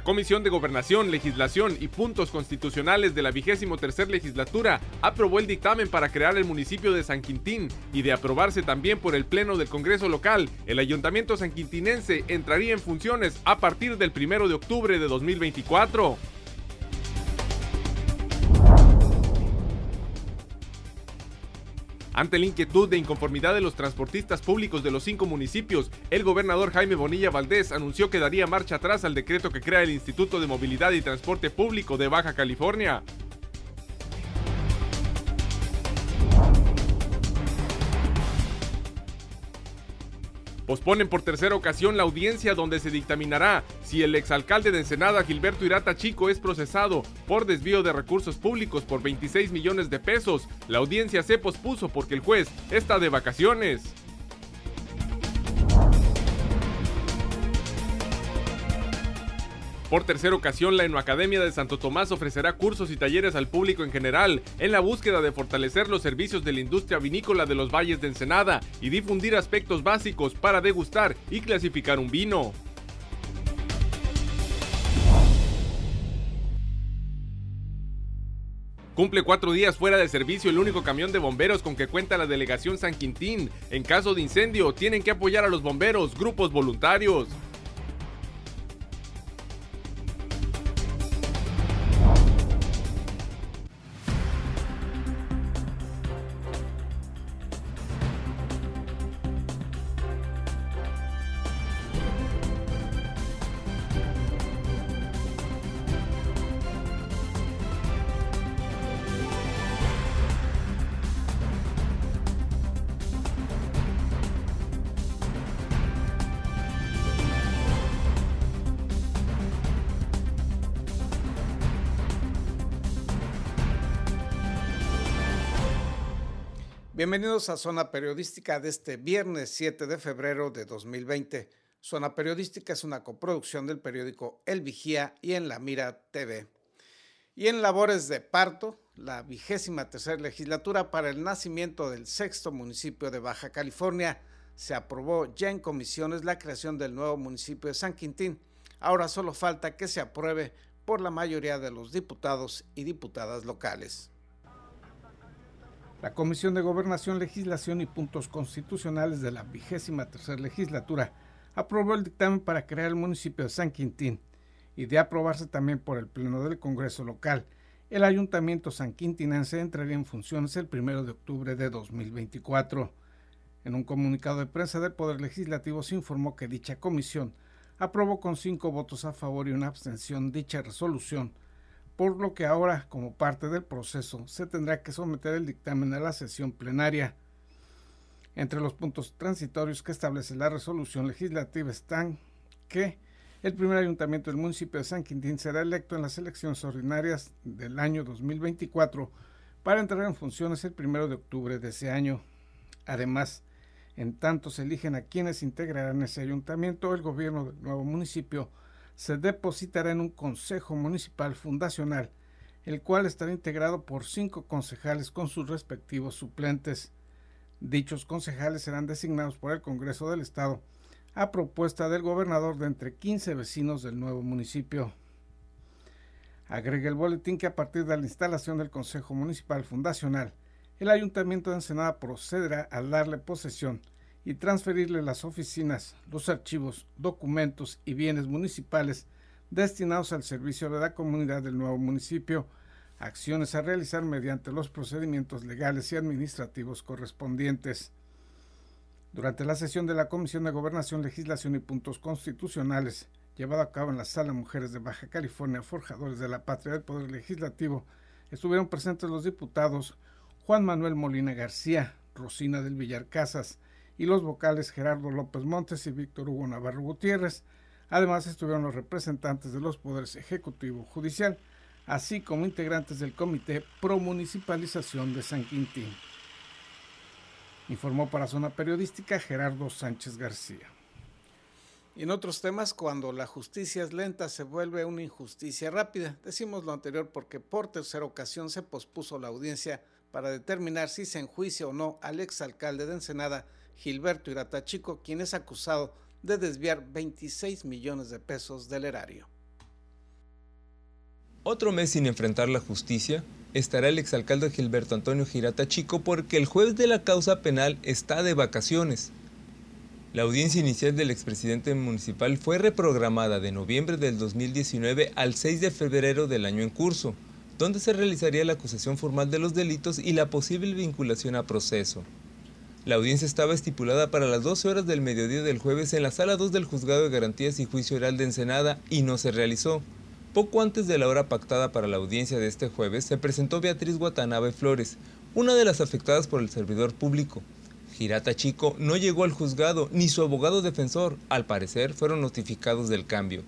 La Comisión de Gobernación, Legislación y Puntos Constitucionales de la vigésimo tercer legislatura aprobó el dictamen para crear el municipio de San Quintín y de aprobarse también por el Pleno del Congreso local, el Ayuntamiento sanquintinense entraría en funciones a partir del 1 de octubre de 2024. Ante la inquietud de inconformidad de los transportistas públicos de los cinco municipios, el gobernador Jaime Bonilla Valdés anunció que daría marcha atrás al decreto que crea el Instituto de Movilidad y Transporte Público de Baja California. Posponen por tercera ocasión la audiencia donde se dictaminará si el exalcalde de Ensenada, Gilberto Irata Chico, es procesado por desvío de recursos públicos por 26 millones de pesos. La audiencia se pospuso porque el juez está de vacaciones. Por tercera ocasión, la Enoacademia de Santo Tomás ofrecerá cursos y talleres al público en general en la búsqueda de fortalecer los servicios de la industria vinícola de los valles de Ensenada y difundir aspectos básicos para degustar y clasificar un vino. Cumple cuatro días fuera de servicio el único camión de bomberos con que cuenta la delegación San Quintín. En caso de incendio, tienen que apoyar a los bomberos, grupos voluntarios. Bienvenidos a Zona Periodística de este viernes 7 de febrero de 2020. Zona Periodística es una coproducción del periódico El Vigía y en La Mira TV. Y en labores de parto, la vigésima tercera legislatura para el nacimiento del sexto municipio de Baja California se aprobó ya en comisiones la creación del nuevo municipio de San Quintín. Ahora solo falta que se apruebe por la mayoría de los diputados y diputadas locales. La Comisión de Gobernación, Legislación y Puntos Constitucionales de la vigésima tercera legislatura aprobó el dictamen para crear el municipio de San Quintín y de aprobarse también por el Pleno del Congreso local. El Ayuntamiento San Quintinense entraría en funciones el 1 de octubre de 2024. En un comunicado de prensa del Poder Legislativo se informó que dicha comisión aprobó con cinco votos a favor y una abstención dicha resolución por lo que ahora, como parte del proceso, se tendrá que someter el dictamen a la sesión plenaria. Entre los puntos transitorios que establece la resolución legislativa están que el primer ayuntamiento del municipio de San Quintín será electo en las elecciones ordinarias del año 2024 para entrar en funciones el primero de octubre de ese año. Además, en tanto se eligen a quienes integrarán ese ayuntamiento, el gobierno del nuevo municipio se depositará en un Consejo Municipal Fundacional, el cual estará integrado por cinco concejales con sus respectivos suplentes. Dichos concejales serán designados por el Congreso del Estado a propuesta del gobernador de entre 15 vecinos del nuevo municipio. Agrega el boletín que a partir de la instalación del Consejo Municipal Fundacional, el Ayuntamiento de Ensenada procederá a darle posesión y transferirle las oficinas, los archivos, documentos y bienes municipales destinados al servicio de la comunidad del nuevo municipio, acciones a realizar mediante los procedimientos legales y administrativos correspondientes. Durante la sesión de la Comisión de Gobernación, Legislación y Puntos Constitucionales, llevada a cabo en la Sala Mujeres de Baja California, Forjadores de la Patria del Poder Legislativo, estuvieron presentes los diputados Juan Manuel Molina García, Rosina del Villar Casas, y los vocales Gerardo López Montes y Víctor Hugo Navarro Gutiérrez. Además estuvieron los representantes de los poderes ejecutivo judicial, así como integrantes del Comité Pro Municipalización de San Quintín. Informó para Zona Periodística Gerardo Sánchez García. Y en otros temas, cuando la justicia es lenta, se vuelve una injusticia rápida. Decimos lo anterior porque por tercera ocasión se pospuso la audiencia para determinar si se enjuicia o no al exalcalde de Ensenada, Gilberto Iratachico, quien es acusado de desviar 26 millones de pesos del erario. Otro mes sin enfrentar la justicia estará el exalcalde Gilberto Antonio Girata Chico porque el juez de la causa penal está de vacaciones. La audiencia inicial del expresidente municipal fue reprogramada de noviembre del 2019 al 6 de febrero del año en curso, donde se realizaría la acusación formal de los delitos y la posible vinculación a proceso. La audiencia estaba estipulada para las 12 horas del mediodía del jueves en la sala 2 del Juzgado de Garantías y Juicio Oral de Ensenada y no se realizó. Poco antes de la hora pactada para la audiencia de este jueves, se presentó Beatriz Guatanabe Flores, una de las afectadas por el servidor público. Girata Chico no llegó al juzgado ni su abogado defensor, al parecer fueron notificados del cambio.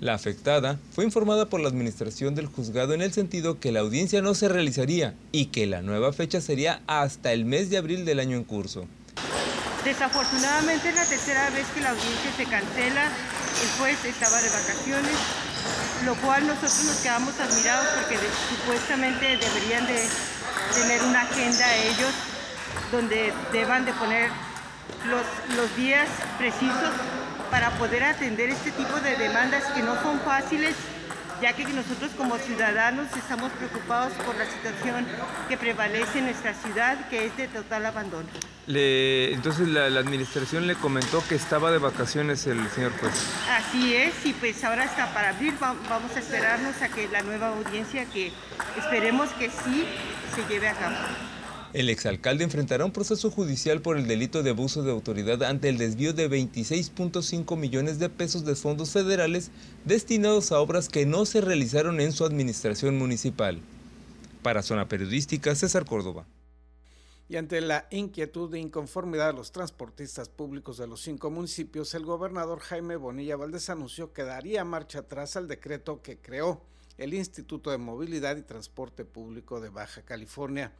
La afectada fue informada por la administración del juzgado en el sentido que la audiencia no se realizaría y que la nueva fecha sería hasta el mes de abril del año en curso. Desafortunadamente es la tercera vez que la audiencia se cancela, el juez estaba de vacaciones, lo cual nosotros nos quedamos admirados porque supuestamente deberían de tener una agenda ellos donde deban de poner los, los días precisos para poder atender este tipo de demandas que no son fáciles, ya que nosotros como ciudadanos estamos preocupados por la situación que prevalece en nuestra ciudad, que es de total abandono. entonces la, administración le comentó que estaba de vacaciones el señor juez. Así es, y pues ahora está para abrir, vamos a esperarnos a que la nueva audiencia, que esperemos que sí se lleve a cabo. El exalcalde enfrentará un proceso judicial por el delito de abuso de autoridad ante el desvío de 26.5 millones de pesos de fondos federales destinados a obras que no se realizaron en su administración municipal. Para Zona Periodística, César Córdoba. Y ante la inquietud e inconformidad de los transportistas públicos de los cinco municipios, el gobernador Jaime Bonilla Valdés anunció que daría marcha atrás al decreto que creó el Instituto de Movilidad y Transporte Público de Baja California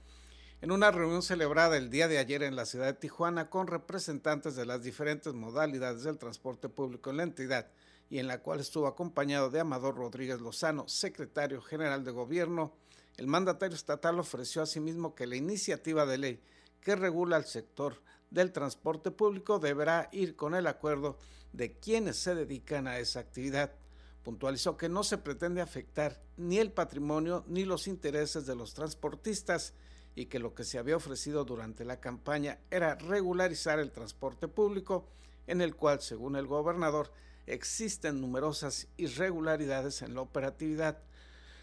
en una reunión celebrada el día de ayer en la ciudad de Tijuana con representantes de las diferentes modalidades del transporte público en la entidad y en la cual estuvo acompañado de Amador Rodríguez Lozano, secretario general de gobierno, el mandatario estatal ofreció asimismo que la iniciativa de ley que regula el sector del transporte público deberá ir con el acuerdo de quienes se dedican a esa actividad. Puntualizó que no se pretende afectar ni el patrimonio ni los intereses de los transportistas y que lo que se había ofrecido durante la campaña era regularizar el transporte público, en el cual, según el gobernador, existen numerosas irregularidades en la operatividad.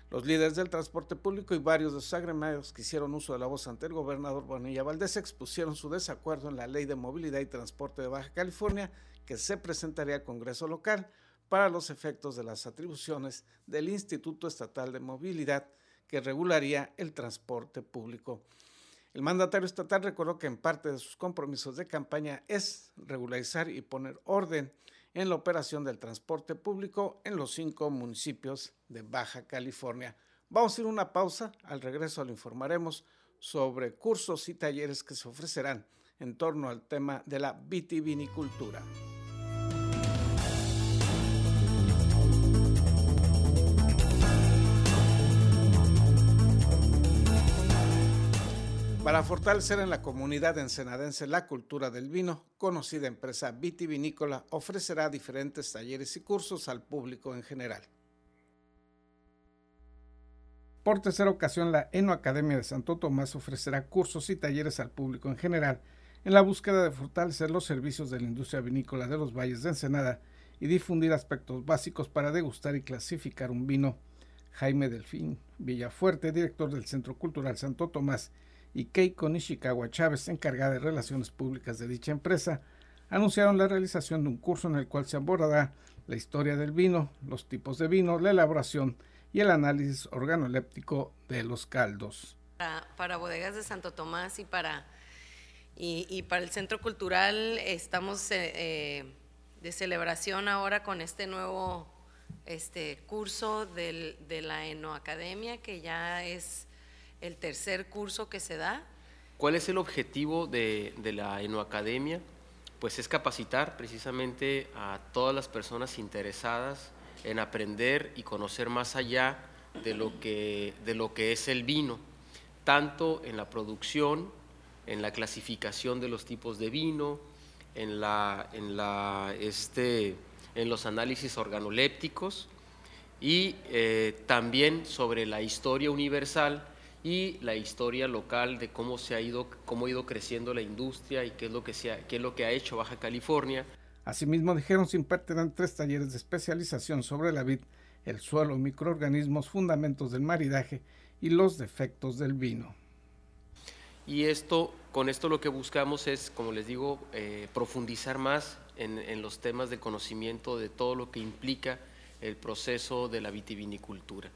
Los líderes del transporte público y varios de sus que hicieron uso de la voz ante el gobernador Bonilla Valdés expusieron su desacuerdo en la Ley de Movilidad y Transporte de Baja California que se presentaría al Congreso local para los efectos de las atribuciones del Instituto Estatal de Movilidad que regularía el transporte público. El mandatario estatal recordó que en parte de sus compromisos de campaña es regularizar y poner orden en la operación del transporte público en los cinco municipios de Baja California. Vamos a ir una pausa, al regreso lo informaremos sobre cursos y talleres que se ofrecerán en torno al tema de la vitivinicultura. Para fortalecer en la comunidad ensenadense la cultura del vino, conocida empresa vitivinícola ofrecerá diferentes talleres y cursos al público en general. Por tercera ocasión, la Eno Academia de Santo Tomás ofrecerá cursos y talleres al público en general en la búsqueda de fortalecer los servicios de la industria vinícola de los valles de Ensenada y difundir aspectos básicos para degustar y clasificar un vino. Jaime Delfín Villafuerte, director del Centro Cultural Santo Tomás, y Keiko Nishikawa Chávez, encargada de relaciones públicas de dicha empresa, anunciaron la realización de un curso en el cual se abordará la historia del vino, los tipos de vino, la elaboración y el análisis organoléptico de los caldos. Para, bodegas de Santo Tomás y para, y, para el Centro Cultural estamos eh, eh, de celebración ahora con este nuevo este, curso de la Enoacademia, que ya es el tercer curso que se da. ¿Cuál es el objetivo de, la Enoacademia? Pues es capacitar precisamente a todas las personas interesadas en aprender y conocer más allá de lo que, de lo que es el vino, tanto en la producción, en la clasificación de los tipos de vino, en, la, en, la, este, en los análisis organolépticos y eh, también sobre la historia universal y la historia local de cómo se ha ido, cómo ha ido creciendo la industria y qué es lo que, se ha, qué es lo que ha hecho Baja California. Asimismo, dijeron se impartirán tres talleres de especialización sobre la vid, el suelo, microorganismos, fundamentos del maridaje y los defectos del vino. Y esto, con esto lo que buscamos es, como les digo, eh, profundizar más en, en, los temas de conocimiento de todo lo que implica el proceso de la vitivinicultura.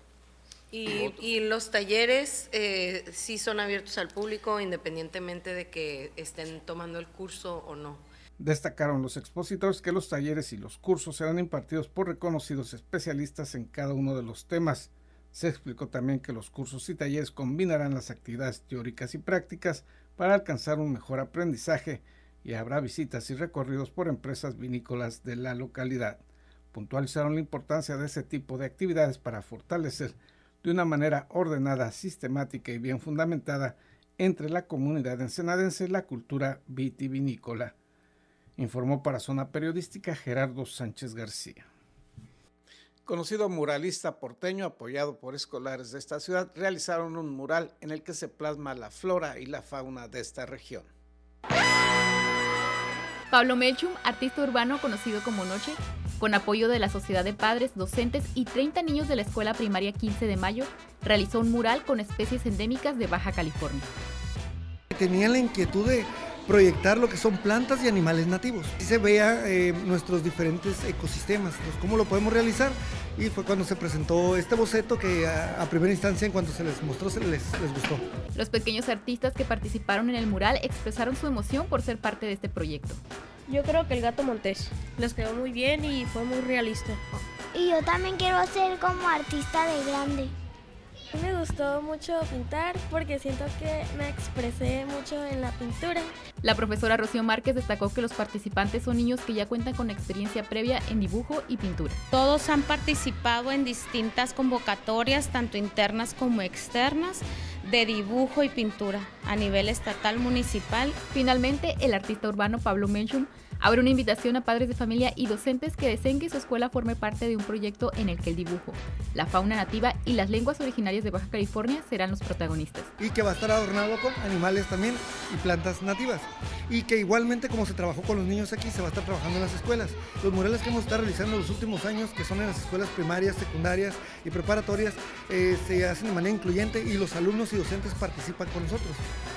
Y, y los talleres eh, sí son abiertos al público independientemente de que estén tomando el curso o no. Destacaron los expositores que los talleres y los cursos serán impartidos por reconocidos especialistas en cada uno de los temas. Se explicó también que los cursos y talleres combinarán las actividades teóricas y prácticas para alcanzar un mejor aprendizaje y habrá visitas y recorridos por empresas vinícolas de la localidad. Puntualizaron la importancia de ese tipo de actividades para fortalecer de una manera ordenada, sistemática y bien fundamentada entre la comunidad ensenadense la cultura vitivinícola, informó para Zona Periodística Gerardo Sánchez García. Conocido muralista porteño apoyado por escolares de esta ciudad, realizaron un mural en el que se plasma la flora y la fauna de esta región. Pablo Melchum, artista urbano conocido como Noche, con apoyo de la Sociedad de Padres, Docentes y 30 niños de la Escuela Primaria 15 de Mayo, realizó un mural con especies endémicas de Baja California. Tenía la inquietud de proyectar lo que son plantas y animales nativos. Y se vea eh, nuestros diferentes ecosistemas, pues, cómo lo podemos realizar. Y fue cuando se presentó este boceto que a, a primera instancia, en cuanto se les mostró, se les, les gustó. Los pequeños artistas que participaron en el mural expresaron su emoción por ser parte de este proyecto. Yo creo que el gato montés. Les quedó muy bien y fue muy realista. Y yo también quiero ser como artista de grande. Me gustó mucho pintar porque siento que me expresé mucho en la pintura. La profesora Rocío Márquez destacó que los participantes son niños que ya cuentan con experiencia previa en dibujo y pintura. Todos han participado en distintas convocatorias, tanto internas como externas, de dibujo y pintura a nivel estatal, municipal. Finalmente, el artista urbano Pablo Menchum abre una invitación a padres de familia y docentes que deseen que su escuela forme parte de un proyecto en el que el dibujo, la fauna nativa y las lenguas originarias de Baja California serán los protagonistas. Y que va a estar adornado con animales también y plantas nativas. Y que igualmente como se trabajó con los niños aquí, se va a estar trabajando en las escuelas. Los murales que hemos estado realizando en los últimos años, que son en las escuelas primarias, secundarias y preparatorias, eh, se hacen de manera incluyente y los alumnos y docentes participan con nosotros.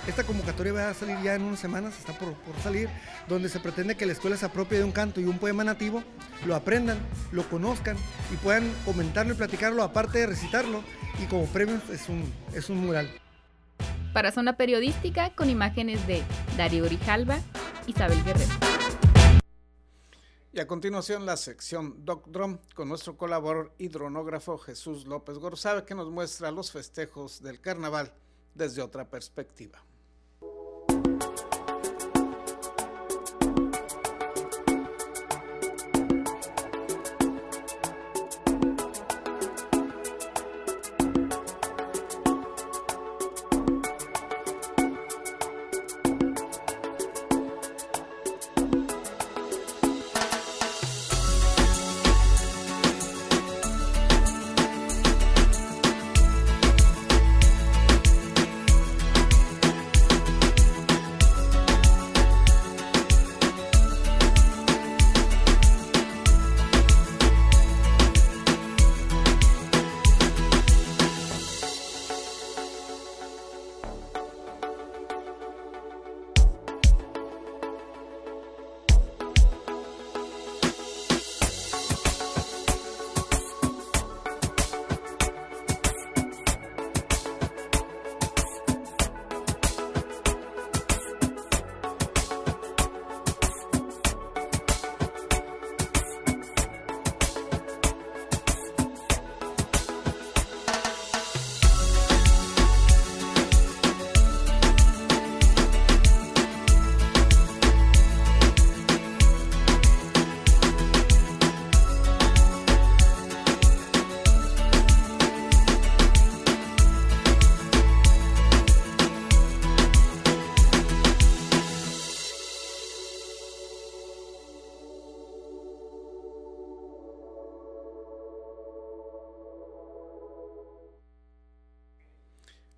Esta convocatoria va a salir ya en unas semanas, está por, por salir, donde se pretende que la escuela se apropie de un canto y un poema nativo, lo aprendan, lo conozcan y puedan comentarlo y platicarlo, aparte de recitarlo, y como premio es un, es un mural. Para Zona Periodística, con imágenes de Darío Grijalva, Isabel Guerrero. Y a continuación la sección Doc Drum con nuestro colaborador hidronógrafo Jesús López Gorzabe que nos muestra los festejos del carnaval desde otra perspectiva.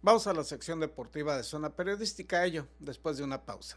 Vamos a la sección deportiva de Zona Periodística, ello después de una pausa.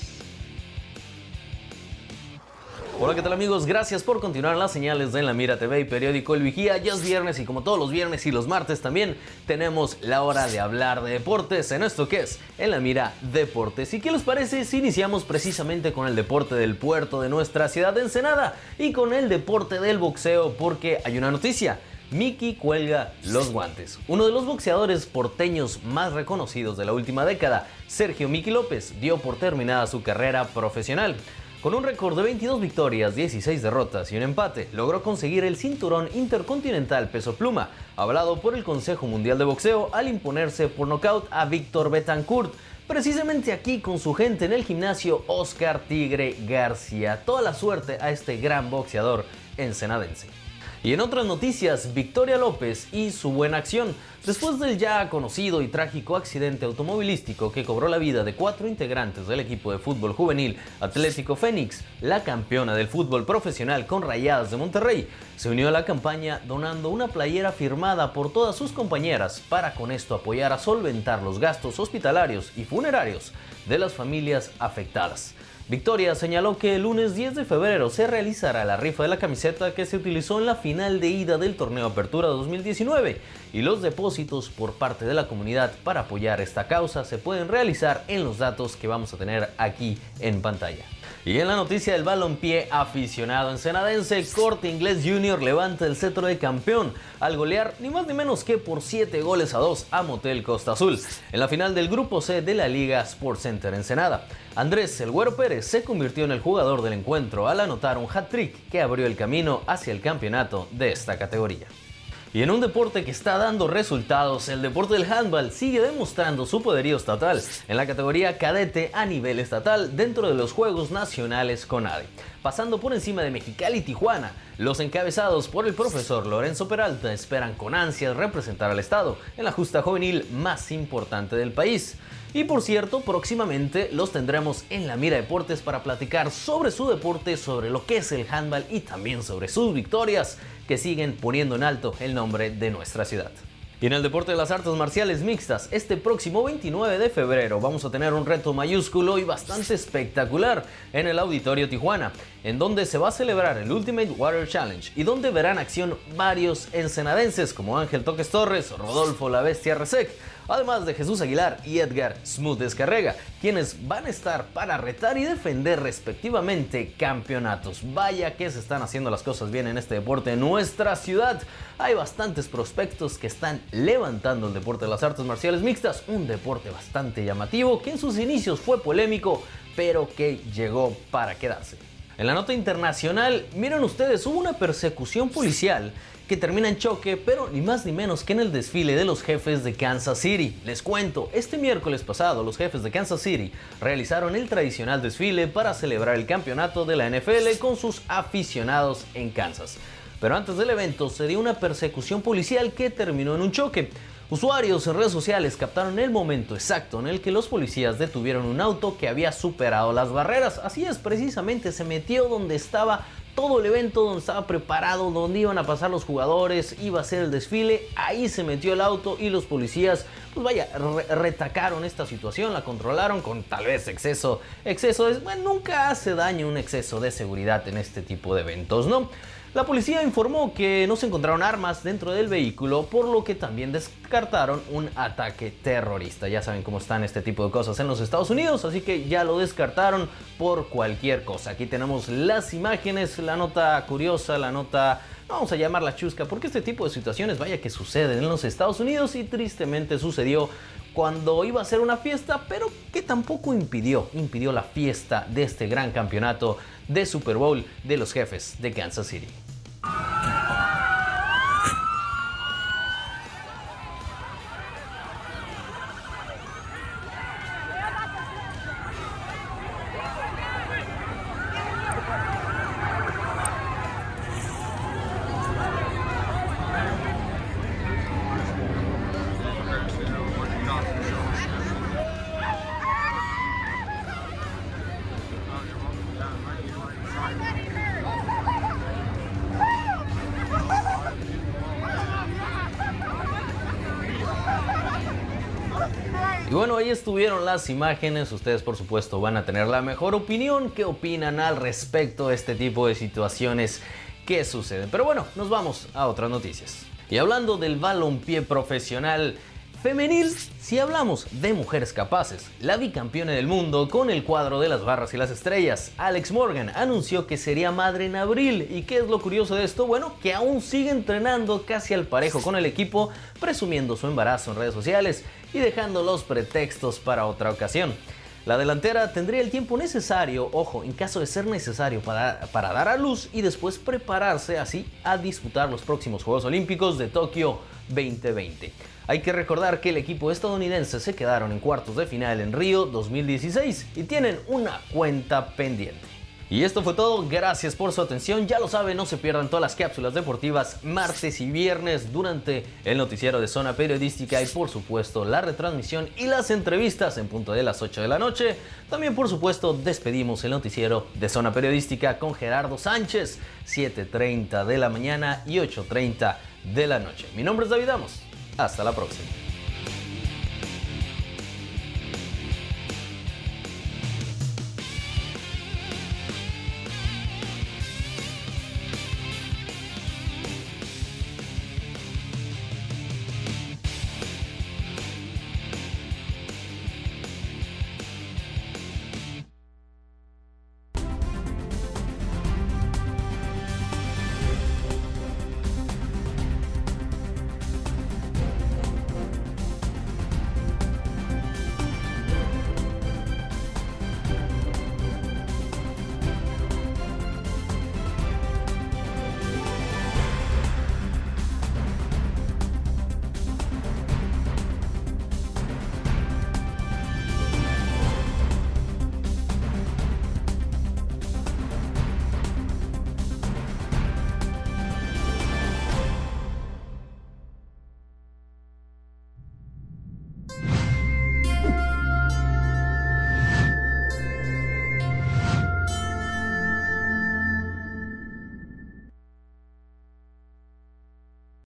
Hola, ¿qué tal amigos? Gracias por continuar las señales de La Mira TV y periódico El Vigía. Ya es viernes y como todos los viernes y los martes también tenemos la hora de hablar de deportes en esto que es En La Mira Deportes. ¿Y qué les parece si iniciamos precisamente con el deporte del puerto de nuestra ciudad de Ensenada y con el deporte del boxeo porque hay una noticia. Miki cuelga los guantes. Uno de los boxeadores porteños más reconocidos de la última década, Sergio Miki López, dio por terminada su carrera profesional. Con un récord de 22 victorias, 16 derrotas y un empate, logró conseguir el cinturón intercontinental peso pluma, hablado por el Consejo Mundial de Boxeo al imponerse por nocaut a Víctor Betancourt. Precisamente aquí con su gente en el gimnasio Oscar Tigre García. Toda la suerte a este gran boxeador ensenadense. Y en otras noticias, Victoria López y su buena acción. Después del ya conocido y trágico accidente automovilístico que cobró la vida de cuatro integrantes del equipo de fútbol juvenil Atlético Fénix, la campeona del fútbol profesional con Rayadas de Monterrey, se unió a la campaña donando una playera firmada por todas sus compañeras para con esto apoyar a solventar los gastos hospitalarios y funerarios de las familias afectadas. Victoria señaló que el lunes 10 de febrero se realizará la rifa de la camiseta que se utilizó en la final de ida del torneo Apertura 2019 y los depósitos por parte de la comunidad para apoyar esta causa se pueden realizar en los datos que vamos a tener aquí en pantalla. Y en la noticia del balompié aficionado ensenadense, Corte Inglés Junior levanta el cetro de campeón al golear ni más ni menos que por 7 goles a 2 a Motel Costa Azul en la final del grupo C de la Liga Sports Center Ensenada. Andrés El Güero Pérez se convirtió en el jugador del encuentro al anotar un hat-trick que abrió el camino hacia el campeonato de esta categoría. Y en un deporte que está dando resultados, el deporte del handball sigue demostrando su poderío estatal en la categoría cadete a nivel estatal dentro de los Juegos Nacionales CONADE. Pasando por encima de Mexicali y Tijuana, los encabezados por el profesor Lorenzo Peralta esperan con ansias representar al Estado en la justa juvenil más importante del país. Y por cierto, próximamente los tendremos en la Mira Deportes para platicar sobre su deporte, sobre lo que es el handball y también sobre sus victorias que siguen poniendo en alto el nombre de nuestra ciudad. Y en el deporte de las artes marciales mixtas, este próximo 29 de febrero vamos a tener un reto mayúsculo y bastante espectacular en el Auditorio Tijuana, en donde se va a celebrar el Ultimate Water Challenge y donde verán acción varios ensenadenses como Ángel Toques Torres, Rodolfo La Bestia Resec, además de Jesús Aguilar y Edgar Smooth Descarrega, quienes van a estar para retar y defender respectivamente campeonatos. Vaya que se están haciendo las cosas bien en este deporte en nuestra ciudad. Hay bastantes prospectos que están levantando el deporte de las artes marciales mixtas, un deporte bastante llamativo que en sus inicios fue polémico, pero que llegó para quedarse. En la nota internacional, miren ustedes, hubo una persecución policial que termina en choque, pero ni más ni menos que en el desfile de los jefes de Kansas City. Les cuento, este miércoles pasado los jefes de Kansas City realizaron el tradicional desfile para celebrar el campeonato de la NFL con sus aficionados en Kansas. Pero antes del evento se dio una persecución policial que terminó en un choque. Usuarios en redes sociales captaron el momento exacto en el que los policías detuvieron un auto que había superado las barreras. Así es, precisamente se metió donde estaba todo el evento donde estaba preparado, donde iban a pasar los jugadores, iba a ser el desfile, ahí se metió el auto y los policías, pues vaya, retacaron esta situación, la controlaron con tal vez exceso, exceso, bueno, nunca hace daño un exceso de seguridad en este tipo de eventos, ¿no? La policía informó que no se encontraron armas dentro del vehículo, por lo que también descartaron un ataque terrorista. Ya saben cómo están este tipo de cosas en los Estados Unidos, así que ya lo descartaron por cualquier cosa. Aquí tenemos las imágenes, la nota curiosa, la nota vamos a llamarla chusca, porque este tipo de situaciones, vaya que suceden en los Estados Unidos y tristemente sucedió cuando iba a ser una fiesta, pero que tampoco impidió, impidió la fiesta de este gran campeonato de Super Bowl de los jefes de Kansas City. Y bueno, ahí estuvieron las imágenes. Ustedes, por supuesto, van a tener la mejor opinión. ¿Qué opinan al respecto de este tipo de situaciones que suceden? Pero bueno, nos vamos a otras noticias. Y hablando del balompié profesional, Femenil, si hablamos de mujeres capaces, la bicampeona del mundo con el cuadro de las barras y las estrellas, Alex Morgan, anunció que sería madre en abril. ¿Y qué es lo curioso de esto? Bueno, que aún sigue entrenando casi al parejo con el equipo, presumiendo su embarazo en redes sociales y dejando los pretextos para otra ocasión. La delantera tendría el tiempo necesario, ojo, en caso de ser necesario para, para dar a luz y después prepararse así a disputar los próximos Juegos Olímpicos de Tokio 2020. Hay que recordar que el equipo estadounidense se quedaron en cuartos de final en Río 2016 y tienen una cuenta pendiente. Y esto fue todo, gracias por su atención, ya lo saben, no se pierdan todas las cápsulas deportivas martes y viernes durante el noticiero de zona periodística y por supuesto la retransmisión y las entrevistas en punto de las 8 de la noche. También por supuesto despedimos el noticiero de zona periodística con Gerardo Sánchez, 7.30 de la mañana y 8.30 de la noche. Mi nombre es David Amos. Hasta la próxima.